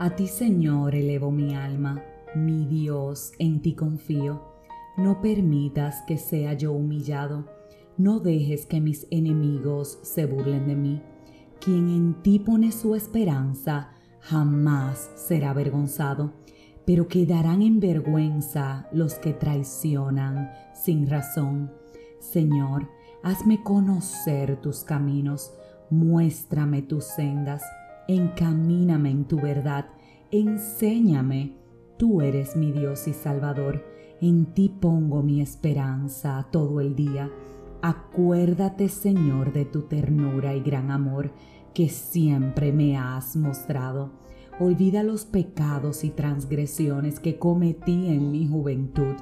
A ti, Señor, elevo mi alma, mi Dios, en ti confío. No permitas que sea yo humillado, no dejes que mis enemigos se burlen de mí. Quien en ti pone su esperanza jamás será avergonzado, pero quedarán en vergüenza los que traicionan sin razón. Señor, hazme conocer tus caminos, muéstrame tus sendas, encamíname en tu verdad, enséñame. Tú eres mi Dios y Salvador, en ti pongo mi esperanza todo el día. Acuérdate, Señor, de tu ternura y gran amor que siempre me has mostrado. Olvida los pecados y transgresiones que cometí en mi juventud.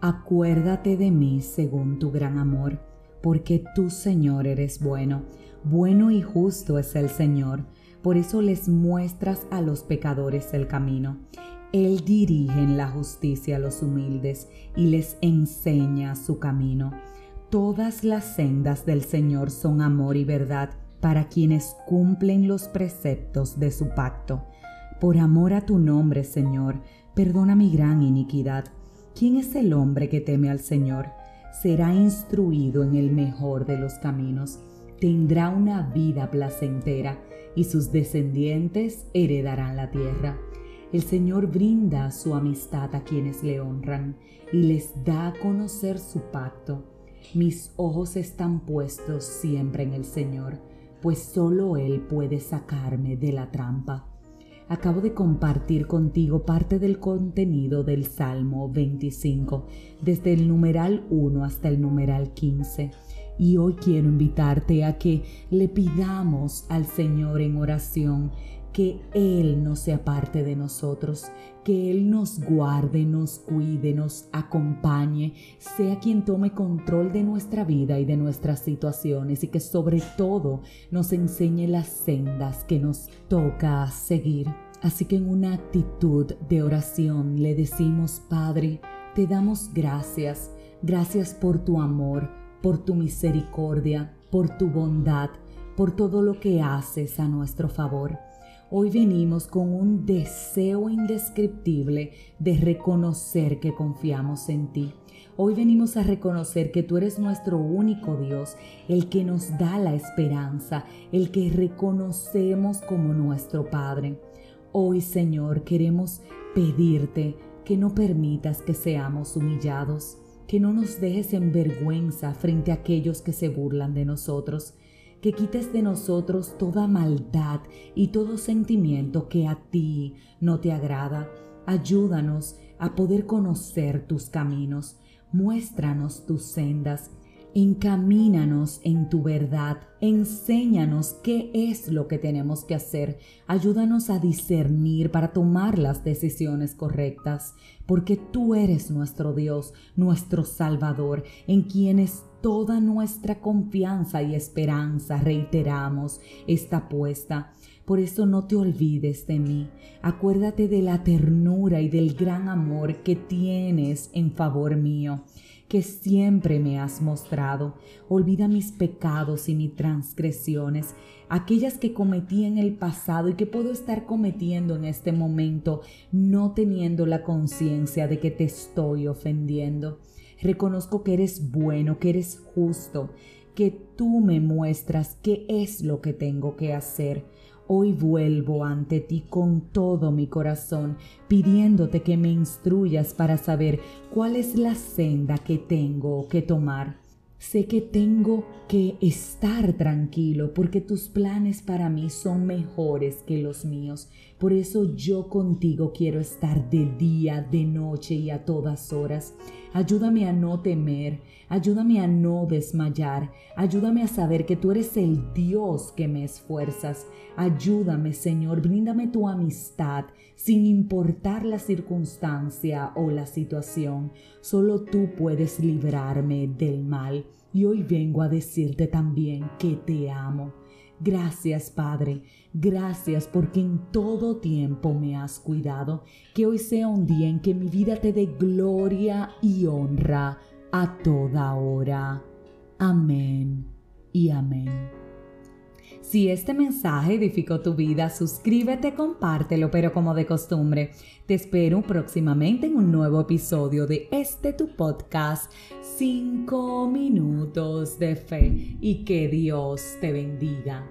Acuérdate de mí según tu gran amor, porque tú, Señor, eres bueno. Bueno y justo es el Señor. Por eso les muestras a los pecadores el camino. Él dirige en la justicia a los humildes y les enseña su camino. Todas las sendas del Señor son amor y verdad para quienes cumplen los preceptos de su pacto. Por amor a tu nombre, Señor, perdona mi gran iniquidad. ¿Quién es el hombre que teme al Señor? Será instruido en el mejor de los caminos, tendrá una vida placentera y sus descendientes heredarán la tierra. El Señor brinda su amistad a quienes le honran y les da a conocer su pacto. Mis ojos están puestos siempre en el Señor, pues solo Él puede sacarme de la trampa. Acabo de compartir contigo parte del contenido del Salmo 25, desde el numeral 1 hasta el numeral 15. Y hoy quiero invitarte a que le pidamos al Señor en oración que Él no se aparte de nosotros, que Él nos guarde, nos cuide, nos acompañe, sea quien tome control de nuestra vida y de nuestras situaciones y que sobre todo nos enseñe las sendas que nos toca seguir. Así que en una actitud de oración le decimos, Padre, te damos gracias, gracias por tu amor, por tu misericordia, por tu bondad, por todo lo que haces a nuestro favor. Hoy venimos con un deseo indescriptible de reconocer que confiamos en ti. Hoy venimos a reconocer que tú eres nuestro único Dios, el que nos da la esperanza, el que reconocemos como nuestro Padre. Hoy, Señor, queremos pedirte que no permitas que seamos humillados, que no nos dejes en vergüenza frente a aquellos que se burlan de nosotros que quites de nosotros toda maldad y todo sentimiento que a ti no te agrada. Ayúdanos a poder conocer tus caminos, muéstranos tus sendas Encamínanos en tu verdad, enséñanos qué es lo que tenemos que hacer, ayúdanos a discernir para tomar las decisiones correctas, porque tú eres nuestro Dios, nuestro Salvador, en quienes toda nuestra confianza y esperanza, reiteramos, está puesta. Por eso no te olvides de mí. Acuérdate de la ternura y del gran amor que tienes en favor mío que siempre me has mostrado. Olvida mis pecados y mis transgresiones, aquellas que cometí en el pasado y que puedo estar cometiendo en este momento, no teniendo la conciencia de que te estoy ofendiendo. Reconozco que eres bueno, que eres justo, que tú me muestras qué es lo que tengo que hacer. Hoy vuelvo ante ti con todo mi corazón, pidiéndote que me instruyas para saber cuál es la senda que tengo que tomar. Sé que tengo que estar tranquilo porque tus planes para mí son mejores que los míos. Por eso yo contigo quiero estar de día, de noche y a todas horas. Ayúdame a no temer, ayúdame a no desmayar, ayúdame a saber que tú eres el Dios que me esfuerzas. Ayúdame, Señor, bríndame tu amistad sin importar la circunstancia o la situación. Solo tú puedes librarme del mal. Y hoy vengo a decirte también que te amo. Gracias Padre, gracias porque en todo tiempo me has cuidado. Que hoy sea un día en que mi vida te dé gloria y honra a toda hora. Amén y amén. Si este mensaje edificó tu vida, suscríbete, compártelo, pero como de costumbre, te espero próximamente en un nuevo episodio de este tu podcast, 5 minutos de fe, y que Dios te bendiga.